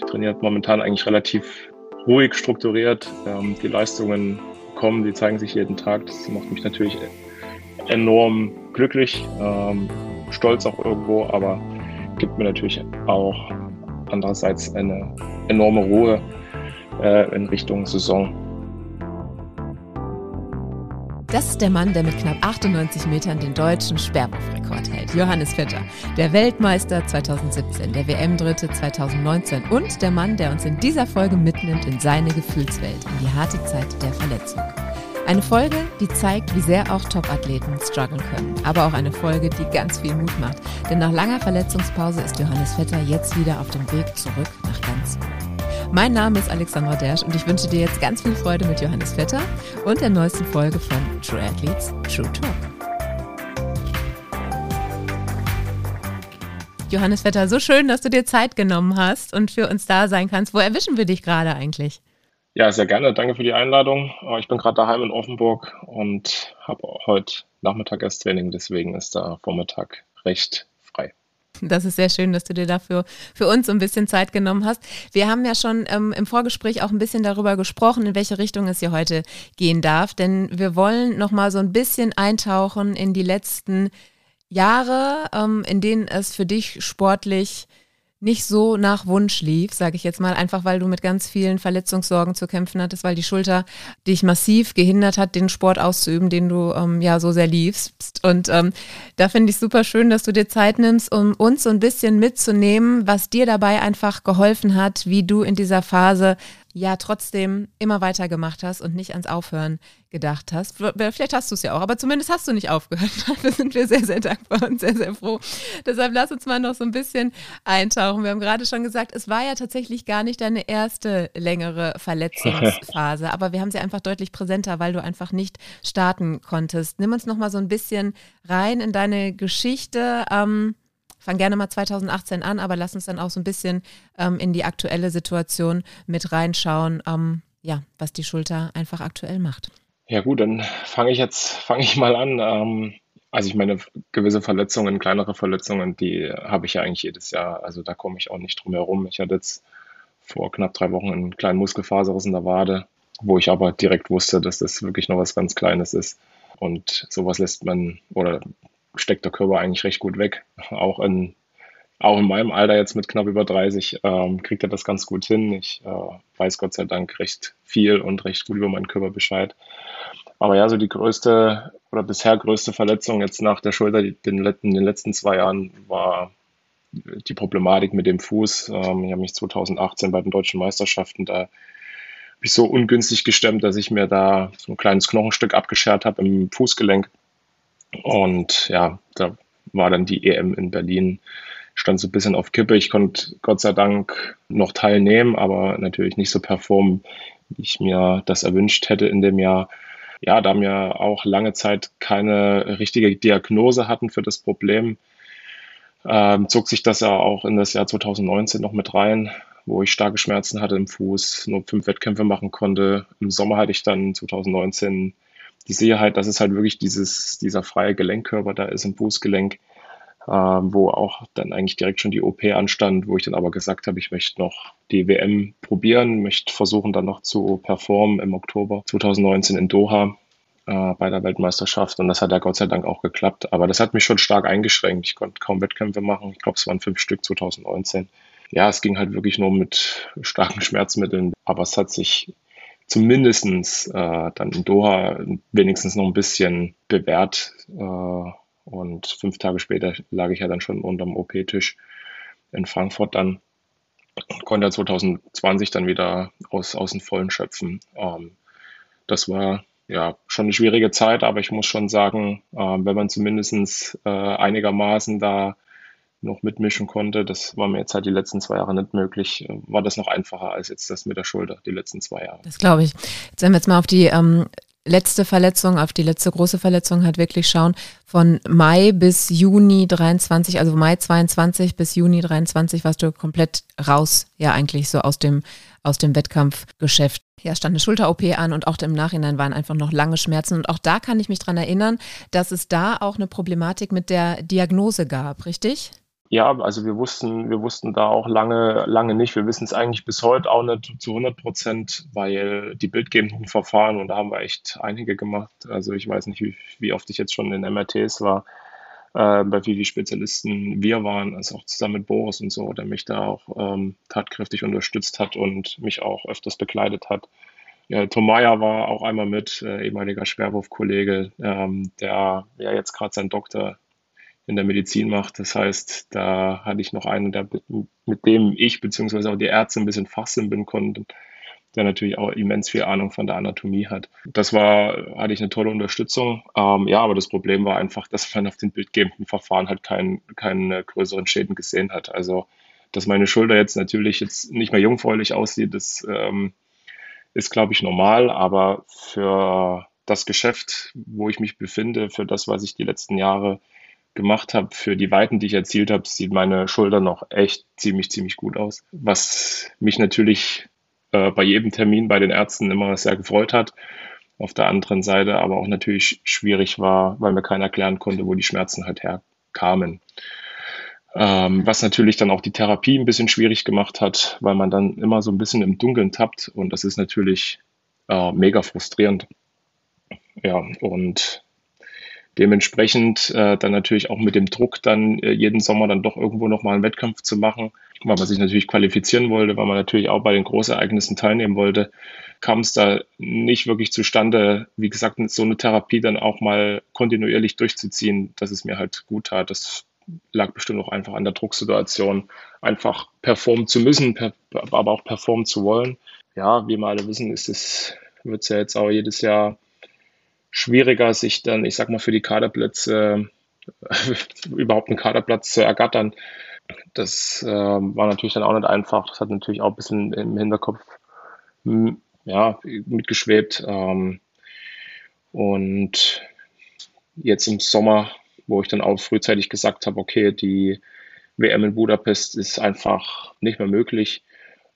Ich trainiere momentan eigentlich relativ ruhig strukturiert. Ähm, die Leistungen kommen, die zeigen sich jeden Tag. Das macht mich natürlich enorm glücklich, ähm, stolz auch irgendwo, aber gibt mir natürlich auch andererseits eine enorme Ruhe äh, in Richtung Saison. Das ist der Mann, der mit knapp 98 Metern den deutschen Sperrwurfrekord hält. Johannes Vetter, der Weltmeister 2017, der WM-Dritte 2019 und der Mann, der uns in dieser Folge mitnimmt in seine Gefühlswelt, in die harte Zeit der Verletzung. Eine Folge, die zeigt, wie sehr auch Top-Athleten strugglen können. Aber auch eine Folge, die ganz viel Mut macht. Denn nach langer Verletzungspause ist Johannes Vetter jetzt wieder auf dem Weg zurück nach ganz mein Name ist Alexandra Dersch und ich wünsche dir jetzt ganz viel Freude mit Johannes Vetter und der neuesten Folge von True Athletes True Talk. Johannes Vetter, so schön, dass du dir Zeit genommen hast und für uns da sein kannst. Wo erwischen wir dich gerade eigentlich? Ja, sehr gerne. Danke für die Einladung. Ich bin gerade daheim in Offenburg und habe heute Nachmittag erst Training, deswegen ist der Vormittag recht das ist sehr schön, dass du dir dafür für uns ein bisschen Zeit genommen hast. Wir haben ja schon ähm, im Vorgespräch auch ein bisschen darüber gesprochen, in welche Richtung es hier heute gehen darf, denn wir wollen noch mal so ein bisschen eintauchen in die letzten Jahre, ähm, in denen es für dich sportlich nicht so nach Wunsch lief, sage ich jetzt mal, einfach weil du mit ganz vielen Verletzungssorgen zu kämpfen hattest, weil die Schulter dich massiv gehindert hat, den Sport auszuüben, den du ähm, ja so sehr liebst. Und ähm, da finde ich super schön, dass du dir Zeit nimmst, um uns so ein bisschen mitzunehmen, was dir dabei einfach geholfen hat, wie du in dieser Phase ja trotzdem immer weitergemacht hast und nicht ans Aufhören gedacht hast. Vielleicht hast du es ja auch, aber zumindest hast du nicht aufgehört. Dafür sind wir sehr, sehr dankbar und sehr, sehr froh. Deshalb lass uns mal noch so ein bisschen eintauchen. Wir haben gerade schon gesagt, es war ja tatsächlich gar nicht deine erste längere Verletzungsphase, aber wir haben sie einfach deutlich präsenter, weil du einfach nicht starten konntest. Nimm uns noch mal so ein bisschen rein in deine Geschichte. Ähm, fang gerne mal 2018 an, aber lass uns dann auch so ein bisschen ähm, in die aktuelle Situation mit reinschauen, ähm, ja, was die Schulter einfach aktuell macht. Ja gut, dann fange ich jetzt, fange ich mal an. Ähm, also ich meine, gewisse Verletzungen, kleinere Verletzungen, die habe ich ja eigentlich jedes Jahr. Also da komme ich auch nicht drum herum. Ich hatte jetzt vor knapp drei Wochen einen kleinen Muskelfaserriss in der Wade, wo ich aber direkt wusste, dass das wirklich noch was ganz Kleines ist. Und sowas lässt man oder steckt der Körper eigentlich recht gut weg. Auch in, auch in meinem Alter jetzt mit knapp über 30 ähm, kriegt er das ganz gut hin. Ich äh, weiß Gott sei Dank recht viel und recht gut über meinen Körper Bescheid. Aber ja, so die größte oder bisher größte Verletzung jetzt nach der Schulter in den letzten zwei Jahren war die Problematik mit dem Fuß. Ähm, ich habe mich 2018 bei den deutschen Meisterschaften da mich so ungünstig gestemmt, dass ich mir da so ein kleines Knochenstück abgeschert habe im Fußgelenk und ja, da war dann die EM in Berlin, stand so ein bisschen auf Kippe. Ich konnte Gott sei Dank noch teilnehmen, aber natürlich nicht so performen, wie ich mir das erwünscht hätte in dem Jahr. Ja, da wir auch lange Zeit keine richtige Diagnose hatten für das Problem, ähm, zog sich das ja auch in das Jahr 2019 noch mit rein, wo ich starke Schmerzen hatte im Fuß, nur fünf Wettkämpfe machen konnte. Im Sommer hatte ich dann 2019 die Sicherheit, dass es halt wirklich dieses, dieser freie Gelenkkörper da ist im Fußgelenk, äh, wo auch dann eigentlich direkt schon die OP anstand, wo ich dann aber gesagt habe, ich möchte noch die WM probieren, möchte versuchen dann noch zu performen im Oktober 2019 in Doha äh, bei der Weltmeisterschaft und das hat ja Gott sei Dank auch geklappt. Aber das hat mich schon stark eingeschränkt. Ich konnte kaum Wettkämpfe machen. Ich glaube, es waren fünf Stück 2019. Ja, es ging halt wirklich nur mit starken Schmerzmitteln, aber es hat sich zumindestens äh, dann in Doha wenigstens noch ein bisschen bewährt. Äh, und fünf Tage später lag ich ja dann schon unterm OP-Tisch in Frankfurt dann. Konnte 2020 dann wieder aus, aus den Vollen schöpfen. Ähm, das war ja schon eine schwierige Zeit, aber ich muss schon sagen, äh, wenn man zumindest äh, einigermaßen da noch mitmischen konnte. Das war mir jetzt halt die letzten zwei Jahre nicht möglich. War das noch einfacher als jetzt das mit der Schulter, die letzten zwei Jahre. Das glaube ich. Jetzt wenn wir jetzt mal auf die ähm, letzte Verletzung, auf die letzte große Verletzung halt wirklich schauen. Von Mai bis Juni 23, also Mai 22 bis Juni 23 warst du komplett raus, ja eigentlich so aus dem, aus dem Wettkampfgeschäft. Ja, stand eine Schulter-OP an und auch im Nachhinein waren einfach noch lange Schmerzen. Und auch da kann ich mich dran erinnern, dass es da auch eine Problematik mit der Diagnose gab, richtig? Ja, also wir wussten, wir wussten da auch lange, lange nicht. Wir wissen es eigentlich bis heute auch nicht zu 100 Prozent, weil die bildgebenden Verfahren, und da haben wir echt einige gemacht. Also ich weiß nicht, wie, wie oft ich jetzt schon in MRTs war, äh, bei wie viele Spezialisten wir waren, also auch zusammen mit Boris und so, der mich da auch ähm, tatkräftig unterstützt hat und mich auch öfters begleitet hat. Ja, Tom Meyer war auch einmal mit, äh, ehemaliger Schwerwurfkollege, ähm, der ja jetzt gerade seinen Doktor in der Medizin macht. Das heißt, da hatte ich noch einen, der, mit dem ich beziehungsweise auch die Ärzte ein bisschen fachsimpeln konnte, der natürlich auch immens viel Ahnung von der Anatomie hat. Das war, hatte ich eine tolle Unterstützung. Ähm, ja, aber das Problem war einfach, dass man auf den bildgebenden Verfahren halt keinen keine größeren Schäden gesehen hat. Also, dass meine Schulter jetzt natürlich jetzt nicht mehr jungfräulich aussieht, das ähm, ist, glaube ich, normal, aber für das Geschäft, wo ich mich befinde, für das, was ich die letzten Jahre gemacht habe, für die Weiten, die ich erzielt habe, sieht meine Schulter noch echt ziemlich, ziemlich gut aus. Was mich natürlich äh, bei jedem Termin bei den Ärzten immer sehr gefreut hat. Auf der anderen Seite aber auch natürlich schwierig war, weil mir keiner erklären konnte, wo die Schmerzen halt herkamen. Ähm, was natürlich dann auch die Therapie ein bisschen schwierig gemacht hat, weil man dann immer so ein bisschen im Dunkeln tappt und das ist natürlich äh, mega frustrierend. Ja, und dementsprechend äh, dann natürlich auch mit dem Druck, dann äh, jeden Sommer dann doch irgendwo nochmal einen Wettkampf zu machen, weil man sich natürlich qualifizieren wollte, weil man natürlich auch bei den Großereignissen teilnehmen wollte, kam es da nicht wirklich zustande, wie gesagt, so eine Therapie dann auch mal kontinuierlich durchzuziehen, dass es mir halt gut tat. Das lag bestimmt auch einfach an der Drucksituation, einfach performen zu müssen, per, aber auch performen zu wollen. Ja, wie wir alle wissen, ist es, wird es ja jetzt auch jedes Jahr schwieriger, sich dann, ich sag mal, für die Kaderplätze überhaupt einen Kaderplatz zu ergattern. Das äh, war natürlich dann auch nicht einfach. Das hat natürlich auch ein bisschen im Hinterkopf hm, ja, mitgeschwebt. Ähm, und jetzt im Sommer, wo ich dann auch frühzeitig gesagt habe, okay, die WM in Budapest ist einfach nicht mehr möglich,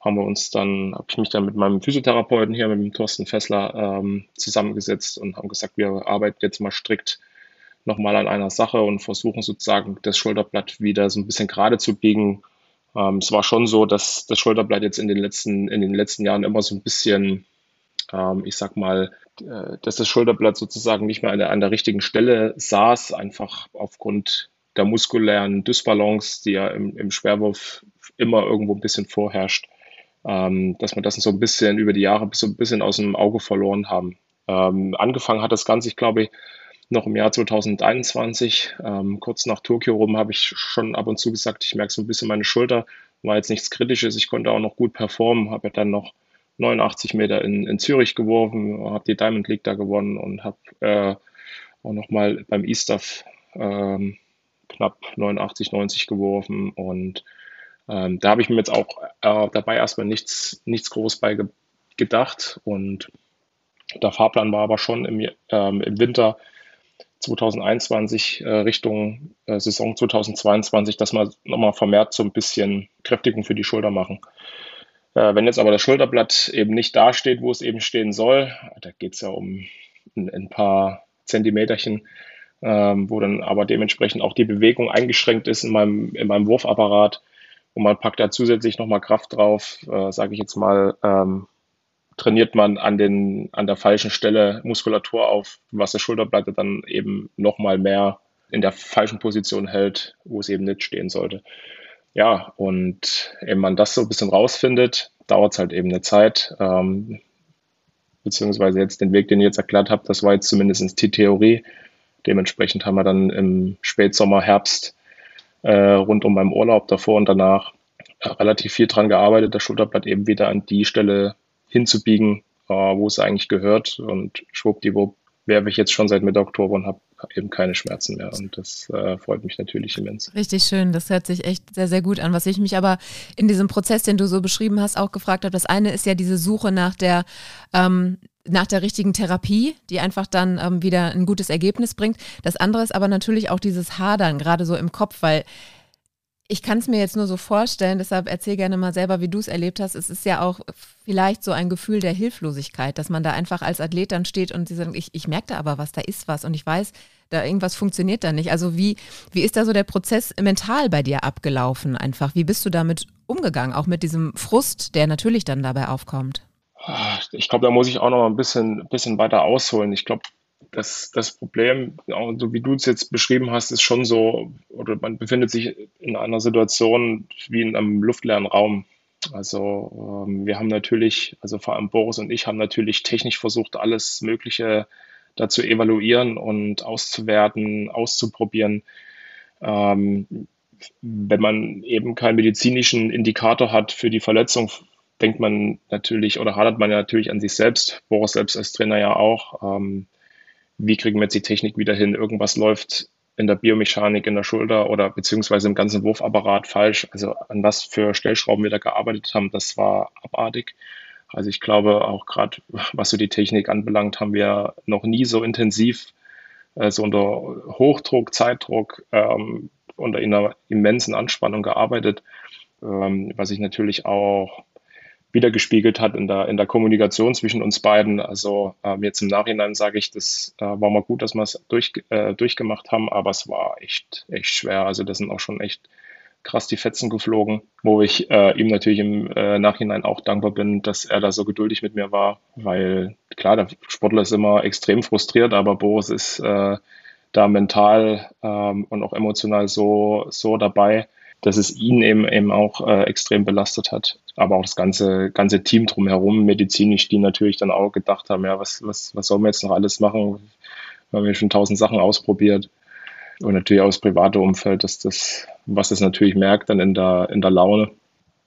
haben wir uns dann, habe ich mich dann mit meinem Physiotherapeuten hier, mit dem Thorsten Fessler, ähm, zusammengesetzt und haben gesagt, wir arbeiten jetzt mal strikt nochmal an einer Sache und versuchen sozusagen das Schulterblatt wieder so ein bisschen gerade zu biegen. Ähm, es war schon so, dass das Schulterblatt jetzt in den letzten, in den letzten Jahren immer so ein bisschen, ähm, ich sag mal, äh, dass das Schulterblatt sozusagen nicht mehr an der, an der richtigen Stelle saß, einfach aufgrund der muskulären Dysbalance, die ja im, im Schwerwurf immer irgendwo ein bisschen vorherrscht ähm, dass wir das so ein bisschen über die Jahre so ein bisschen aus dem Auge verloren haben. Ähm, angefangen hat das Ganze, ich glaube, noch im Jahr 2021, ähm, kurz nach Tokio rum, habe ich schon ab und zu gesagt, ich merke so ein bisschen meine Schulter, war jetzt nichts Kritisches, ich konnte auch noch gut performen, habe ja dann noch 89 Meter in, in Zürich geworfen, habe die Diamond League da gewonnen und habe äh, auch nochmal beim E-Stuff ähm, knapp 89, 90 geworfen und ähm, da habe ich mir jetzt auch äh, dabei erstmal nichts, nichts groß bei ge gedacht und der Fahrplan war aber schon im, ähm, im Winter 2021 äh, Richtung äh, Saison 2022, dass wir nochmal vermehrt so ein bisschen Kräftigung für die Schulter machen. Äh, wenn jetzt aber das Schulterblatt eben nicht da steht, wo es eben stehen soll, da geht es ja um ein, ein, paar Zentimeterchen, ähm, wo dann aber dementsprechend auch die Bewegung eingeschränkt ist in meinem, in meinem Wurfapparat, und man packt da zusätzlich nochmal Kraft drauf, äh, sage ich jetzt mal, ähm, trainiert man an, den, an der falschen Stelle Muskulatur auf, was der Schulterblatt dann eben nochmal mehr in der falschen Position hält, wo es eben nicht stehen sollte. Ja, und wenn man das so ein bisschen rausfindet, dauert es halt eben eine Zeit. Ähm, beziehungsweise jetzt den Weg, den ich jetzt erklärt habe, das war jetzt zumindest die Theorie. Dementsprechend haben wir dann im Spätsommer, Herbst rund um meinen Urlaub davor und danach äh, relativ viel dran gearbeitet, das Schulterblatt eben wieder an die Stelle hinzubiegen, äh, wo es eigentlich gehört. Und schwuppdiwupp werfe ich jetzt schon seit Mitte Oktober und habe eben keine Schmerzen mehr. Und das äh, freut mich natürlich immens. Richtig schön. Das hört sich echt sehr, sehr gut an. Was ich mich aber in diesem Prozess, den du so beschrieben hast, auch gefragt habe, das eine ist ja diese Suche nach der ähm, nach der richtigen Therapie, die einfach dann ähm, wieder ein gutes Ergebnis bringt. Das andere ist aber natürlich auch dieses Hadern, gerade so im Kopf, weil Ich kann es mir jetzt nur so vorstellen, deshalb erzähl gerne mal selber, wie du es erlebt hast. Es ist ja auch vielleicht so ein Gefühl der Hilflosigkeit, dass man da einfach als Athlet dann steht und sie sagen, ich, ich merke da aber was, da ist was und ich weiß, da irgendwas funktioniert da nicht. Also wie, wie ist da so der Prozess mental bei dir abgelaufen einfach? Wie bist du damit umgegangen, auch mit diesem Frust, der natürlich dann dabei aufkommt? Ich glaube, da muss ich auch noch ein bisschen, bisschen weiter ausholen. Ich glaube, das, das Problem, so wie du es jetzt beschrieben hast, ist schon so, oder man befindet sich in einer Situation wie in einem luftleeren Raum. Also ähm, wir haben natürlich, also vor allem Boris und ich haben natürlich technisch versucht, alles Mögliche da zu evaluieren und auszuwerten, auszuprobieren. Ähm, wenn man eben keinen medizinischen Indikator hat für die Verletzung, denkt man natürlich oder hadert man natürlich an sich selbst, Boris selbst als Trainer ja auch. Ähm, wie kriegen wir jetzt die Technik wieder hin? Irgendwas läuft in der Biomechanik in der Schulter oder beziehungsweise im ganzen Wurfapparat falsch. Also an was für Stellschrauben wir da gearbeitet haben, das war abartig. Also ich glaube auch gerade, was so die Technik anbelangt, haben wir noch nie so intensiv, äh, so unter Hochdruck, Zeitdruck, ähm, unter einer immensen Anspannung gearbeitet, ähm, was sich natürlich auch wiedergespiegelt hat in der, in der Kommunikation zwischen uns beiden. Also ähm, jetzt im Nachhinein sage ich, das äh, war mal gut, dass wir es durch, äh, durchgemacht haben, aber es war echt, echt schwer. Also das sind auch schon echt krass die Fetzen geflogen, wo ich äh, ihm natürlich im äh, Nachhinein auch dankbar bin, dass er da so geduldig mit mir war, weil klar, der Sportler ist immer extrem frustriert, aber Boris ist äh, da mental ähm, und auch emotional so, so dabei, dass es ihn eben, eben auch äh, extrem belastet hat. Aber auch das ganze, ganze Team drumherum, medizinisch, die natürlich dann auch gedacht haben, ja, was, was, was sollen wir jetzt noch alles machen? Wir haben ja schon tausend Sachen ausprobiert. Und natürlich auch das private Umfeld, dass das, was das natürlich merkt dann in der, in der Laune.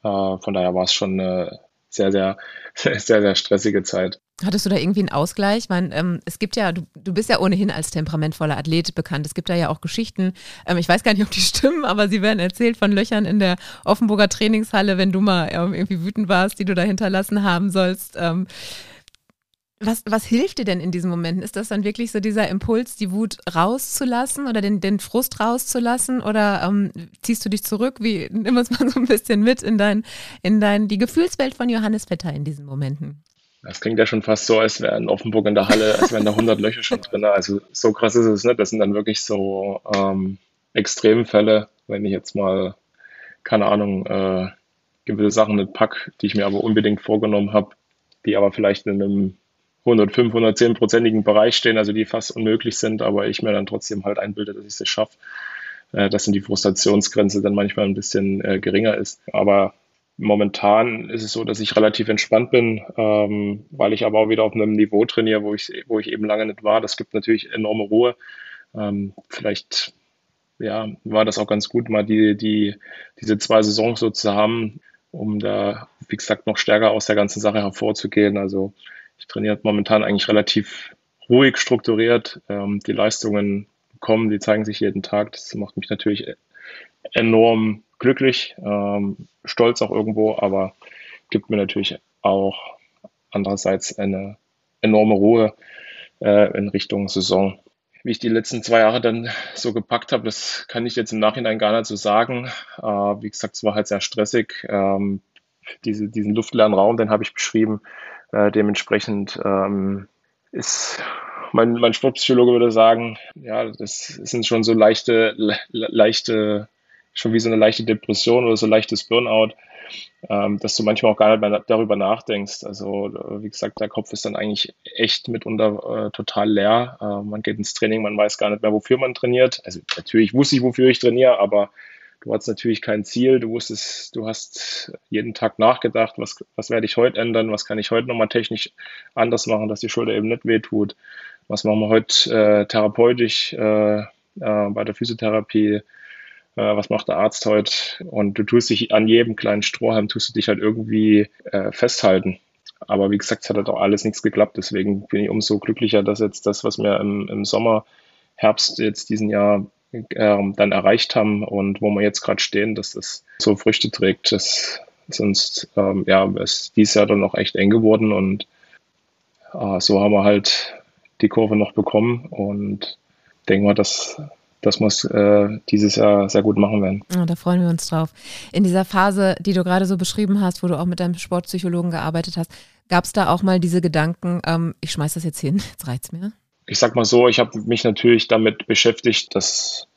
Äh, von daher war es schon eine sehr, sehr, sehr, sehr stressige Zeit. Hattest du da irgendwie einen Ausgleich? Ich meine, ähm, es gibt ja, du, du bist ja ohnehin als temperamentvoller Athlet bekannt. Es gibt da ja auch Geschichten, ähm, ich weiß gar nicht, ob die stimmen, aber sie werden erzählt von Löchern in der Offenburger Trainingshalle, wenn du mal ähm, irgendwie wütend warst, die du da hinterlassen haben sollst. Was, was hilft dir denn in diesen Momenten? Ist das dann wirklich so dieser Impuls, die Wut rauszulassen oder den, den Frust rauszulassen? Oder ähm, ziehst du dich zurück? Wie nimm uns mal so ein bisschen mit in dein, in dein, die Gefühlswelt von Johannes Vetter in diesen Momenten? Das klingt ja schon fast so, als wäre in Offenburg in der Halle, als wären da 100 Löcher schon drin. Also so krass ist es nicht. Das sind dann wirklich so ähm, Extremfälle, wenn ich jetzt mal, keine Ahnung, äh, gewisse Sachen nicht pack, die ich mir aber unbedingt vorgenommen habe, die aber vielleicht in einem 105, 110-prozentigen Bereich stehen, also die fast unmöglich sind, aber ich mir dann trotzdem halt einbilde, dass ich es schaffe, äh, dass dann die Frustrationsgrenze dann manchmal ein bisschen äh, geringer ist. Aber momentan ist es so, dass ich relativ entspannt bin, ähm, weil ich aber auch wieder auf einem Niveau trainiere, wo ich, wo ich eben lange nicht war. Das gibt natürlich enorme Ruhe. Ähm, vielleicht ja, war das auch ganz gut, mal die, die, diese zwei Saisons so zu haben, um da, wie gesagt, noch stärker aus der ganzen Sache hervorzugehen. Also ich trainiere momentan eigentlich relativ ruhig strukturiert. Ähm, die Leistungen kommen, die zeigen sich jeden Tag. Das macht mich natürlich enorm glücklich, ähm, stolz auch irgendwo, aber gibt mir natürlich auch andererseits eine enorme Ruhe äh, in Richtung Saison. Wie ich die letzten zwei Jahre dann so gepackt habe, das kann ich jetzt im Nachhinein gar nicht so sagen. Äh, wie gesagt, es war halt sehr stressig. Ähm, diese, diesen luftleeren Raum, den habe ich beschrieben. Äh, dementsprechend ähm, ist mein, mein Sportpsychologe würde sagen, ja, das sind schon so leichte, le, leichte, schon wie so eine leichte Depression oder so leichtes Burnout, ähm, dass du manchmal auch gar nicht mehr darüber nachdenkst. Also wie gesagt, der Kopf ist dann eigentlich echt mitunter äh, total leer. Äh, man geht ins Training, man weiß gar nicht mehr, wofür man trainiert. Also natürlich wusste ich, wofür ich trainiere, aber Du hattest natürlich kein Ziel, du wusstest, du hast jeden Tag nachgedacht, was, was werde ich heute ändern, was kann ich heute nochmal technisch anders machen, dass die Schulter eben nicht wehtut, was machen wir heute äh, therapeutisch äh, äh, bei der Physiotherapie, äh, was macht der Arzt heute? Und du tust dich an jedem kleinen Strohhalm, tust du dich halt irgendwie äh, festhalten. Aber wie gesagt, es hat halt auch alles nichts geklappt, deswegen bin ich umso glücklicher, dass jetzt das, was mir im, im Sommer, Herbst jetzt diesen Jahr ähm, dann erreicht haben und wo wir jetzt gerade stehen, dass das so Früchte trägt. Das, sonst ähm, ja, ist dieses Jahr dann noch echt eng geworden und äh, so haben wir halt die Kurve noch bekommen und denken wir, dass, wir es äh, dieses Jahr sehr gut machen werden. Oh, da freuen wir uns drauf. In dieser Phase, die du gerade so beschrieben hast, wo du auch mit deinem Sportpsychologen gearbeitet hast, gab es da auch mal diese Gedanken, ähm, ich schmeiß das jetzt hin, jetzt reizt mir? Ich sag mal so, ich habe mich natürlich damit beschäftigt, dass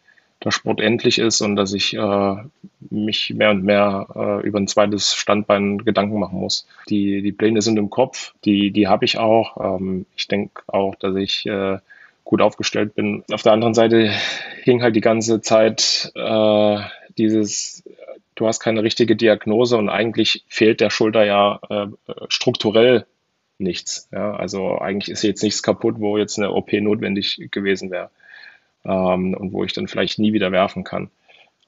der Sport endlich ist und dass ich äh, mich mehr und mehr äh, über ein zweites Standbein Gedanken machen muss. Die, die Pläne sind im Kopf, die, die habe ich auch. Ähm, ich denke auch, dass ich äh, gut aufgestellt bin. Auf der anderen Seite hing halt die ganze Zeit äh, dieses, du hast keine richtige Diagnose und eigentlich fehlt der Schulter ja äh, strukturell nichts. Ja? Also eigentlich ist jetzt nichts kaputt, wo jetzt eine OP notwendig gewesen wäre ähm, und wo ich dann vielleicht nie wieder werfen kann.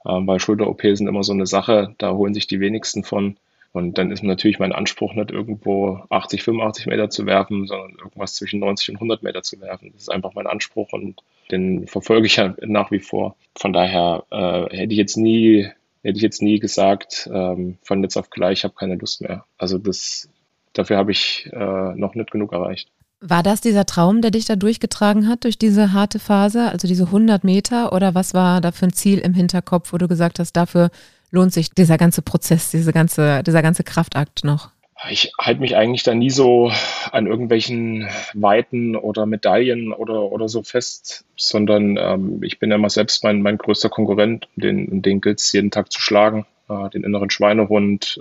Ähm, weil Schulter-OP sind immer so eine Sache, da holen sich die wenigsten von. Und dann ist natürlich mein Anspruch nicht irgendwo 80, 85 Meter zu werfen, sondern irgendwas zwischen 90 und 100 Meter zu werfen. Das ist einfach mein Anspruch und den verfolge ich ja nach wie vor. Von daher äh, hätte ich jetzt nie, hätte ich jetzt nie gesagt, ähm, von jetzt auf gleich, ich habe keine Lust mehr. Also das, dafür habe ich äh, noch nicht genug erreicht. War das dieser Traum, der dich da durchgetragen hat, durch diese harte Phase, also diese 100 Meter? Oder was war da für ein Ziel im Hinterkopf, wo du gesagt hast, dafür lohnt sich dieser ganze Prozess, diese ganze, dieser ganze Kraftakt noch? Ich halte mich eigentlich da nie so an irgendwelchen Weiten oder Medaillen oder, oder so fest, sondern ähm, ich bin ja immer selbst mein, mein größter Konkurrent, den, den gilt es jeden Tag zu schlagen, äh, den inneren Schweinehund,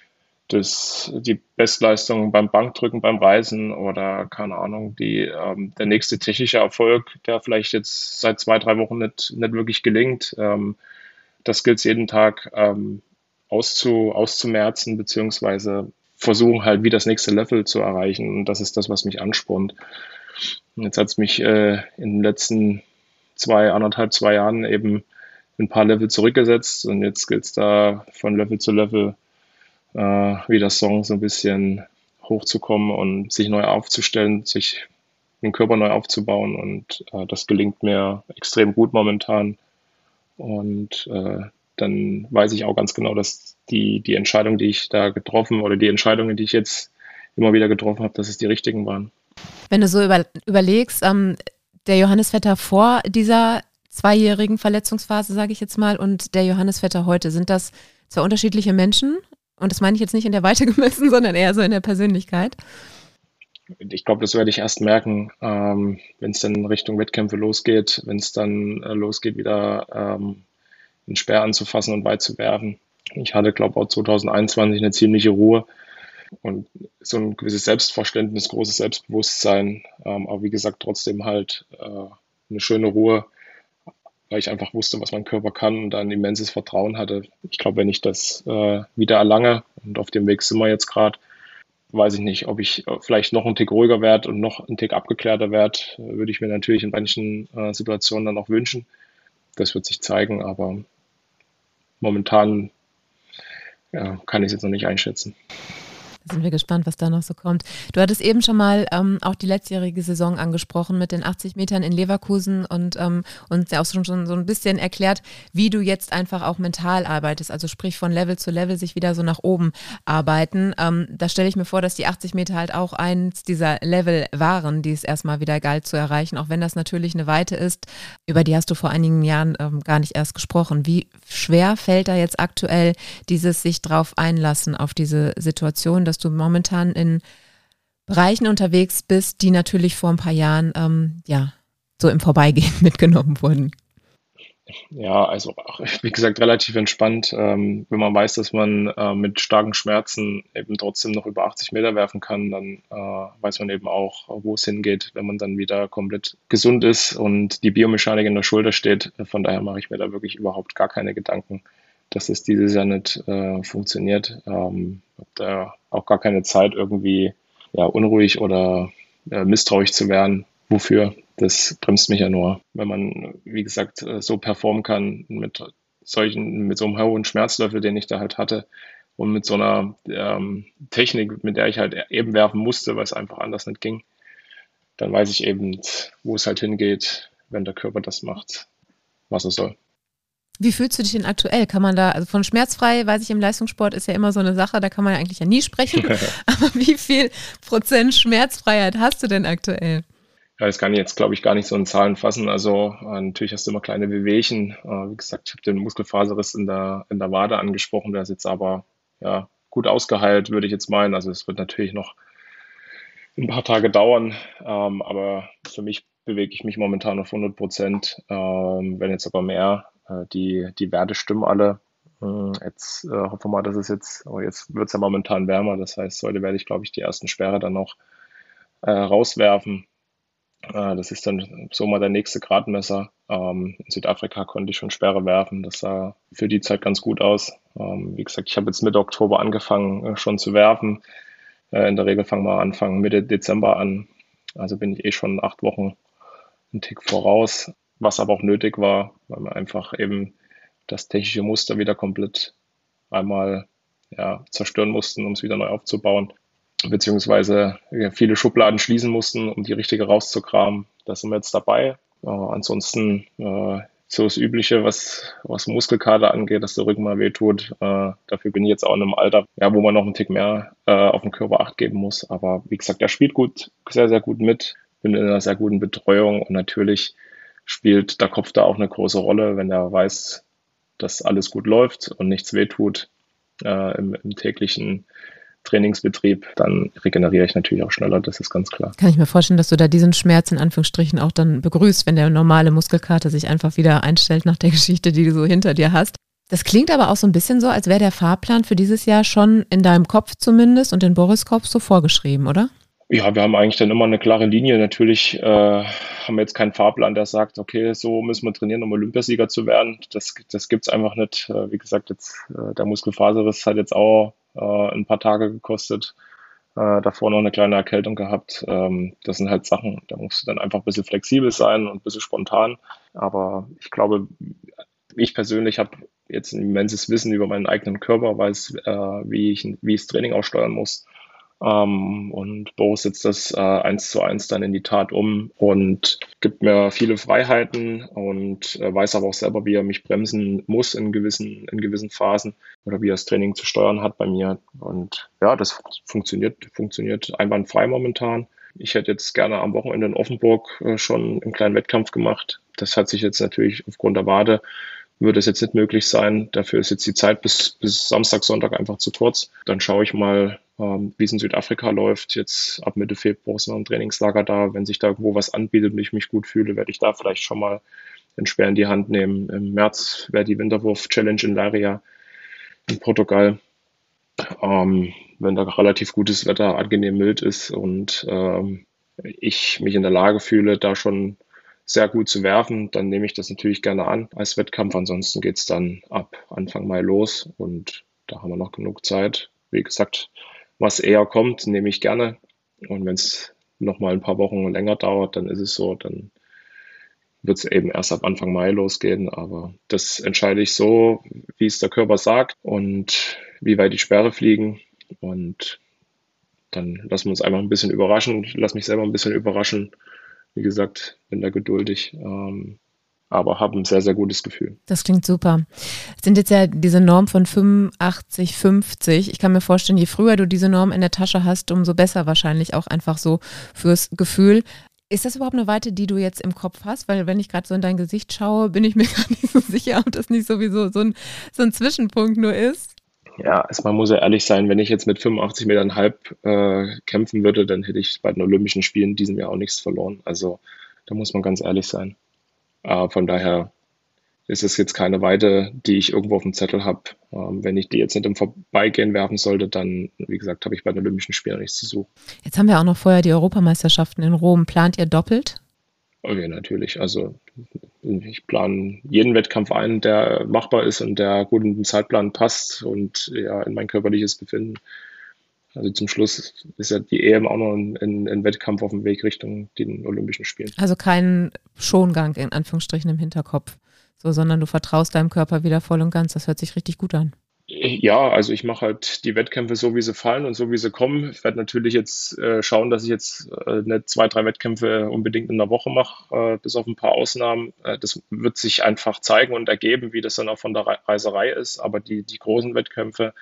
das, die Bestleistung beim Bankdrücken, beim Reisen oder keine Ahnung, die, ähm, der nächste technische Erfolg, der vielleicht jetzt seit zwei, drei Wochen nicht, nicht wirklich gelingt. Ähm, das gilt es jeden Tag ähm, auszu, auszumerzen, beziehungsweise versuchen halt wie das nächste Level zu erreichen. Und das ist das, was mich anspornt. Und jetzt hat es mich äh, in den letzten zwei, anderthalb, zwei Jahren eben ein paar Level zurückgesetzt und jetzt gilt es da von Level zu Level äh, wie das Song so ein bisschen hochzukommen und sich neu aufzustellen, sich den Körper neu aufzubauen und äh, das gelingt mir extrem gut momentan. Und äh, dann weiß ich auch ganz genau, dass die, die Entscheidung, die ich da getroffen oder die Entscheidungen, die ich jetzt immer wieder getroffen habe, dass es die richtigen waren. Wenn du so über, überlegst, ähm, der Johannes Vetter vor dieser zweijährigen Verletzungsphase, sage ich jetzt mal, und der Johannes Vetter heute, sind das zwei unterschiedliche Menschen? Und das meine ich jetzt nicht in der Weite gemessen, sondern eher so in der Persönlichkeit. Ich glaube, das werde ich erst merken, ähm, wenn es dann Richtung Wettkämpfe losgeht, wenn es dann äh, losgeht, wieder ähm, einen Speer anzufassen und weit zu werfen. Ich hatte, glaube ich, auch 2021 eine ziemliche Ruhe und so ein gewisses Selbstverständnis, großes Selbstbewusstsein, ähm, aber wie gesagt, trotzdem halt äh, eine schöne Ruhe, weil ich einfach wusste, was mein Körper kann und ein immenses Vertrauen hatte. Ich glaube, wenn ich das äh, wieder erlange, und auf dem Weg sind wir jetzt gerade, weiß ich nicht, ob ich vielleicht noch einen Tick ruhiger werde und noch einen Tick abgeklärter werde, würde ich mir natürlich in manchen äh, Situationen dann auch wünschen. Das wird sich zeigen, aber momentan ja, kann ich es jetzt noch nicht einschätzen. Da sind wir gespannt, was da noch so kommt. Du hattest eben schon mal ähm, auch die letztjährige Saison angesprochen mit den 80 Metern in Leverkusen und ähm, uns ja auch schon, schon so ein bisschen erklärt, wie du jetzt einfach auch mental arbeitest, also sprich von Level zu Level sich wieder so nach oben arbeiten. Ähm, da stelle ich mir vor, dass die 80 Meter halt auch eins dieser Level waren, die es erstmal wieder galt zu erreichen, auch wenn das natürlich eine Weite ist, über die hast du vor einigen Jahren ähm, gar nicht erst gesprochen. Wie schwer fällt da jetzt aktuell dieses sich drauf einlassen auf diese Situation, dass du momentan in Bereichen unterwegs bist, die natürlich vor ein paar Jahren ähm, ja so im Vorbeigehen mitgenommen wurden. Ja, also wie gesagt, relativ entspannt. Ähm, wenn man weiß, dass man äh, mit starken Schmerzen eben trotzdem noch über 80 Meter werfen kann, dann äh, weiß man eben auch, wo es hingeht, wenn man dann wieder komplett gesund ist und die Biomechanik in der Schulter steht. Von daher mache ich mir da wirklich überhaupt gar keine Gedanken dass es dieses Jahr nicht äh, funktioniert. Ähm, habe da auch gar keine Zeit, irgendwie ja, unruhig oder äh, misstrauisch zu werden. Wofür? Das bremst mich ja nur. Wenn man, wie gesagt, äh, so performen kann mit solchen, mit so einem hohen Schmerzlöffel, den ich da halt hatte, und mit so einer ähm, Technik, mit der ich halt eben werfen musste, weil es einfach anders nicht ging, dann weiß ich eben, wo es halt hingeht, wenn der Körper das macht, was er soll. Wie fühlst du dich denn aktuell? Kann man da, also von schmerzfrei, weiß ich, im Leistungssport ist ja immer so eine Sache, da kann man ja eigentlich ja nie sprechen. Aber wie viel Prozent Schmerzfreiheit hast du denn aktuell? Ja, das kann ich jetzt, glaube ich, gar nicht so in Zahlen fassen. Also äh, natürlich hast du immer kleine Wehwehchen. Äh, wie gesagt, ich habe den Muskelfaserriss in der, in der Wade angesprochen, der ist jetzt aber ja, gut ausgeheilt, würde ich jetzt meinen. Also es wird natürlich noch ein paar Tage dauern, ähm, aber für mich bewege ich mich momentan auf 100 Prozent, ähm, wenn jetzt sogar mehr. Äh, die, die Werte stimmen alle. Äh, jetzt äh, hoffen wir mal, dass es jetzt, oh, jetzt wird es ja momentan wärmer. Das heißt, heute werde ich, glaube ich, die ersten Sperre dann noch äh, rauswerfen. Äh, das ist dann so mal der nächste Gradmesser. Ähm, in Südafrika konnte ich schon Sperre werfen. Das sah für die Zeit ganz gut aus. Ähm, wie gesagt, ich habe jetzt Mitte Oktober angefangen äh, schon zu werfen. Äh, in der Regel fangen wir Anfang Mitte Dezember an. Also bin ich eh schon acht Wochen einen Tick voraus, was aber auch nötig war, weil wir einfach eben das technische Muster wieder komplett einmal ja, zerstören mussten, um es wieder neu aufzubauen beziehungsweise viele Schubladen schließen mussten, um die richtige rauszukramen. Da sind wir jetzt dabei. Äh, ansonsten äh, so das Übliche, was, was Muskelkater angeht, dass der Rücken mal wehtut. Äh, dafür bin ich jetzt auch in einem Alter, ja, wo man noch einen Tick mehr äh, auf den Körper acht geben muss. Aber wie gesagt, er spielt gut, sehr, sehr gut mit. Bin in einer sehr guten Betreuung und natürlich spielt der Kopf da auch eine große Rolle, wenn er weiß, dass alles gut läuft und nichts wehtut äh, im, im täglichen Trainingsbetrieb, dann regeneriere ich natürlich auch schneller, das ist ganz klar. Kann ich mir vorstellen, dass du da diesen Schmerz in Anführungsstrichen auch dann begrüßt, wenn der normale Muskelkater sich einfach wieder einstellt nach der Geschichte, die du so hinter dir hast. Das klingt aber auch so ein bisschen so, als wäre der Fahrplan für dieses Jahr schon in deinem Kopf zumindest und in Boris Kopf so vorgeschrieben, oder? Ja, wir haben eigentlich dann immer eine klare Linie. Natürlich äh, haben wir jetzt keinen Fahrplan, der sagt, okay, so müssen wir trainieren, um Olympiasieger zu werden. Das, das gibt es einfach nicht. Äh, wie gesagt, jetzt äh, der Muskelfaserriss hat jetzt auch äh, ein paar Tage gekostet. Äh, davor noch eine kleine Erkältung gehabt. Ähm, das sind halt Sachen, da musst du dann einfach ein bisschen flexibel sein und ein bisschen spontan. Aber ich glaube, ich persönlich habe jetzt ein immenses Wissen über meinen eigenen Körper, weiß, äh, wie, ich, wie ich das Training auch steuern muss. Ähm, und Bo setzt das äh, eins zu eins dann in die Tat um und gibt mir viele Freiheiten und äh, weiß aber auch selber, wie er mich bremsen muss in gewissen, in gewissen Phasen oder wie er das Training zu steuern hat bei mir. Und ja, das funktioniert, funktioniert einwandfrei momentan. Ich hätte jetzt gerne am Wochenende in Offenburg äh, schon einen kleinen Wettkampf gemacht. Das hat sich jetzt natürlich aufgrund der Wade würde es jetzt nicht möglich sein. Dafür ist jetzt die Zeit bis, bis Samstag, Sonntag einfach zu kurz. Dann schaue ich mal, ähm, wie es in Südafrika läuft. Jetzt ab Mitte Februar ist noch ein Trainingslager da. Wenn sich da irgendwo was anbietet und ich mich gut fühle, werde ich da vielleicht schon mal den Speer in die Hand nehmen. Im März wäre die Winterwurf-Challenge in Laria in Portugal. Ähm, wenn da relativ gutes Wetter, angenehm mild ist und ähm, ich mich in der Lage fühle, da schon sehr gut zu werfen, dann nehme ich das natürlich gerne an als Wettkampf. Ansonsten geht es dann ab Anfang Mai los und da haben wir noch genug Zeit. Wie gesagt, was eher kommt, nehme ich gerne. Und wenn es noch mal ein paar Wochen länger dauert, dann ist es so, dann wird es eben erst ab Anfang Mai losgehen. Aber das entscheide ich so, wie es der Körper sagt und wie weit die Sperre fliegen. Und dann lassen wir uns einfach ein bisschen überraschen. Ich lasse mich selber ein bisschen überraschen wie gesagt, bin da geduldig. Ähm, aber habe ein sehr, sehr gutes Gefühl. Das klingt super. Es sind jetzt ja diese Norm von 85, 50. Ich kann mir vorstellen, je früher du diese Norm in der Tasche hast, umso besser wahrscheinlich auch einfach so fürs Gefühl. Ist das überhaupt eine Weite, die du jetzt im Kopf hast? Weil wenn ich gerade so in dein Gesicht schaue, bin ich mir gar nicht so sicher, ob das nicht sowieso so ein, so ein Zwischenpunkt nur ist. Ja, man muss ja ehrlich sein, wenn ich jetzt mit 85 Metern halb äh, kämpfen würde, dann hätte ich bei den Olympischen Spielen diesem Jahr auch nichts verloren. Also da muss man ganz ehrlich sein. Äh, von daher ist es jetzt keine Weite, die ich irgendwo auf dem Zettel habe. Ähm, wenn ich die jetzt nicht im Vorbeigehen werfen sollte, dann, wie gesagt, habe ich bei den Olympischen Spielen nichts zu suchen. Jetzt haben wir auch noch vorher die Europameisterschaften in Rom. Plant ihr doppelt? Okay, natürlich. Also ich plane jeden Wettkampf ein, der machbar ist und der gut in den Zeitplan passt und ja in mein körperliches Befinden. Also zum Schluss ist ja die EM auch noch ein, ein, ein Wettkampf auf dem Weg Richtung den Olympischen Spielen. Also kein Schongang in Anführungsstrichen im Hinterkopf, so, sondern du vertraust deinem Körper wieder voll und ganz. Das hört sich richtig gut an. Ja, also ich mache halt die Wettkämpfe so, wie sie fallen und so, wie sie kommen. Ich werde natürlich jetzt äh, schauen, dass ich jetzt äh, nicht zwei, drei Wettkämpfe unbedingt in der Woche mache, äh, bis auf ein paar Ausnahmen. Äh, das wird sich einfach zeigen und ergeben, wie das dann auch von der Reiserei ist. Aber die, die großen Wettkämpfe,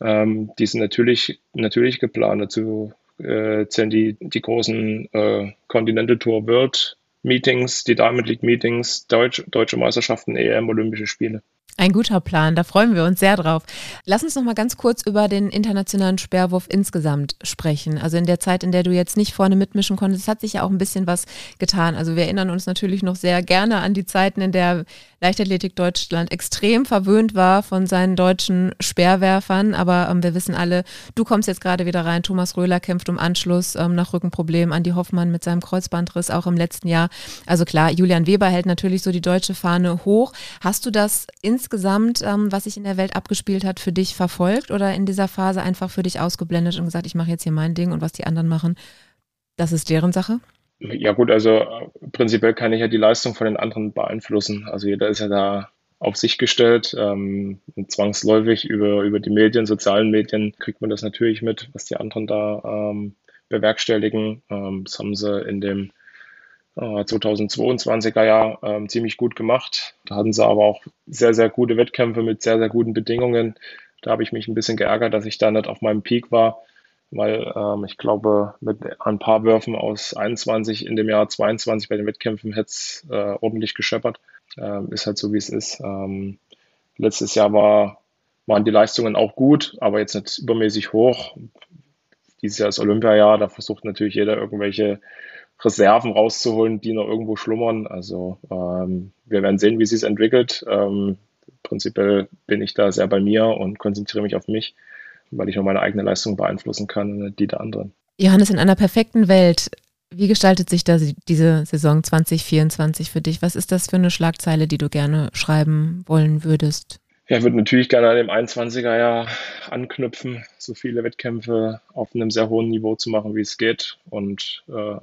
ähm, die sind natürlich, natürlich geplant. Dazu äh, zählen die, die großen äh, Continental Tour World Meetings, die Diamond League Meetings, Deutsch, deutsche Meisterschaften, EM, Olympische Spiele. Ein guter Plan, da freuen wir uns sehr drauf. Lass uns noch mal ganz kurz über den internationalen Speerwurf insgesamt sprechen. Also in der Zeit, in der du jetzt nicht vorne mitmischen konntest, hat sich ja auch ein bisschen was getan. Also wir erinnern uns natürlich noch sehr gerne an die Zeiten, in der Leichtathletik Deutschland extrem verwöhnt war von seinen deutschen Speerwerfern. Aber ähm, wir wissen alle, du kommst jetzt gerade wieder rein. Thomas Röhler kämpft um Anschluss ähm, nach Rückenproblemen. Andi Hoffmann mit seinem Kreuzbandriss auch im letzten Jahr. Also klar, Julian Weber hält natürlich so die deutsche Fahne hoch. Hast du das insgesamt insgesamt, ähm, was sich in der Welt abgespielt hat, für dich verfolgt oder in dieser Phase einfach für dich ausgeblendet und gesagt, ich mache jetzt hier mein Ding und was die anderen machen, das ist deren Sache? Ja gut, also äh, prinzipiell kann ich ja die Leistung von den anderen beeinflussen. Also jeder ist ja da auf sich gestellt. Ähm, zwangsläufig über, über die Medien, sozialen Medien kriegt man das natürlich mit, was die anderen da ähm, bewerkstelligen. Ähm, das haben sie in dem 2022er äh, Jahr ähm, ziemlich gut gemacht. Da hatten sie aber auch sehr, sehr gute Wettkämpfe mit sehr, sehr guten Bedingungen. Da habe ich mich ein bisschen geärgert, dass ich da nicht auf meinem Peak war, weil ähm, ich glaube, mit ein paar Würfen aus 21 in dem Jahr 22 bei den Wettkämpfen hätte es äh, ordentlich gescheppert. Ähm, ist halt so, wie es ist. Ähm, letztes Jahr war, waren die Leistungen auch gut, aber jetzt nicht übermäßig hoch. Dieses Jahr ist Olympiajahr, da versucht natürlich jeder irgendwelche Reserven rauszuholen, die noch irgendwo schlummern. Also ähm, wir werden sehen, wie sich es entwickelt. Ähm, prinzipiell bin ich da sehr bei mir und konzentriere mich auf mich, weil ich nur meine eigene Leistung beeinflussen kann und nicht die der anderen. Johannes, in einer perfekten Welt, wie gestaltet sich da diese Saison 2024 für dich? Was ist das für eine Schlagzeile, die du gerne schreiben wollen würdest? Ja, ich würde natürlich gerne an dem 21er Jahr anknüpfen, so viele Wettkämpfe auf einem sehr hohen Niveau zu machen, wie es geht und äh,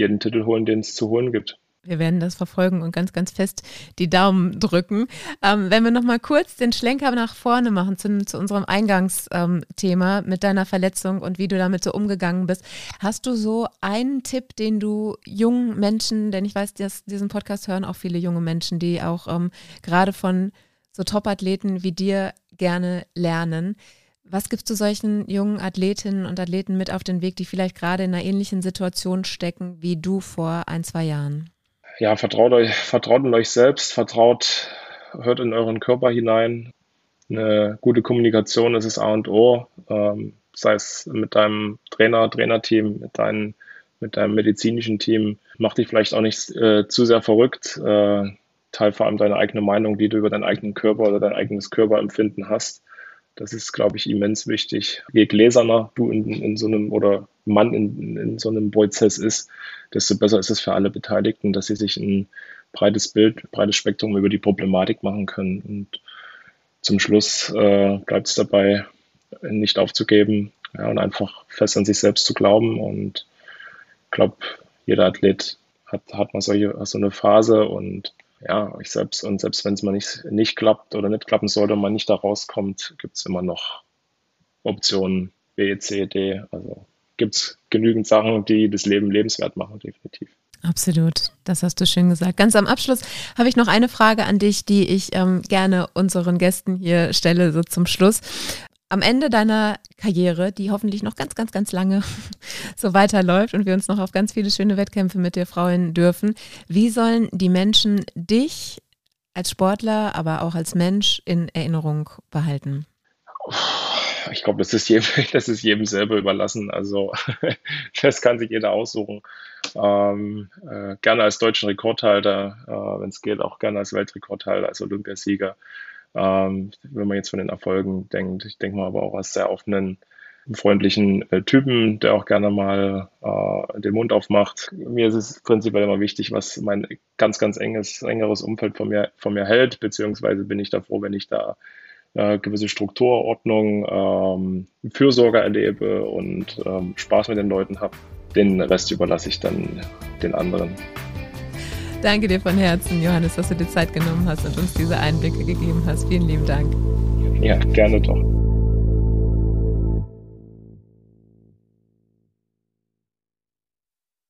jeden Titel holen, den es zu holen gibt. Wir werden das verfolgen und ganz, ganz fest die Daumen drücken. Ähm, wenn wir noch mal kurz den Schlenker nach vorne machen zu, zu unserem Eingangsthema ähm, mit deiner Verletzung und wie du damit so umgegangen bist, hast du so einen Tipp, den du jungen Menschen, denn ich weiß, dass diesen Podcast hören auch viele junge Menschen, die auch ähm, gerade von so Top-Athleten wie dir gerne lernen, was gibst du solchen jungen Athletinnen und Athleten mit auf den Weg, die vielleicht gerade in einer ähnlichen Situation stecken wie du vor ein, zwei Jahren? Ja, vertraut euch, vertraut in euch selbst, vertraut, hört in euren Körper hinein. Eine gute Kommunikation ist das A und O, ähm, sei es mit deinem Trainer, Trainerteam, mit, dein, mit deinem medizinischen Team. Mach dich vielleicht auch nicht äh, zu sehr verrückt. Äh, teil vor allem deine eigene Meinung, die du über deinen eigenen Körper oder dein eigenes Körperempfinden hast. Das ist, glaube ich, immens wichtig. Je gläserner du in, in so einem oder Mann in, in so einem Prozess ist, desto besser ist es für alle Beteiligten, dass sie sich ein breites Bild, breites Spektrum über die Problematik machen können. Und zum Schluss äh, bleibt es dabei, nicht aufzugeben ja, und einfach fest an sich selbst zu glauben. Und ich glaube, jeder Athlet hat, hat mal solche, so eine Phase und ja, ich selbst und selbst wenn es mal nicht, nicht klappt oder nicht klappen sollte und man nicht da rauskommt, gibt es immer noch Optionen B, C, D. Also gibt es genügend Sachen, die das Leben lebenswert machen, definitiv. Absolut, das hast du schön gesagt. Ganz am Abschluss habe ich noch eine Frage an dich, die ich ähm, gerne unseren Gästen hier stelle, so zum Schluss am Ende deiner Karriere, die hoffentlich noch ganz, ganz, ganz lange so weiterläuft und wir uns noch auf ganz viele schöne Wettkämpfe mit dir freuen dürfen, wie sollen die Menschen dich als Sportler, aber auch als Mensch in Erinnerung behalten? Ich glaube, das, ist jedem, das ist jedem selber überlassen. Also das kann sich jeder aussuchen. Ähm, äh, gerne als deutschen Rekordhalter, äh, wenn es geht, auch gerne als Weltrekordhalter, als Olympiasieger. Ähm, wenn man jetzt von den Erfolgen denkt, ich denke mal aber auch als sehr offenen, freundlichen äh, Typen, der auch gerne mal äh, den Mund aufmacht. Mir ist es prinzipiell immer wichtig, was mein ganz, ganz enges, engeres Umfeld von mir, von mir hält, beziehungsweise bin ich da froh, wenn ich da äh, gewisse Strukturordnung, ähm, Fürsorge erlebe und ähm, Spaß mit den Leuten habe. Den Rest überlasse ich dann den anderen. Danke dir von Herzen, Johannes, dass du dir Zeit genommen hast und uns diese Einblicke gegeben hast. Vielen lieben Dank. Ja, gerne doch.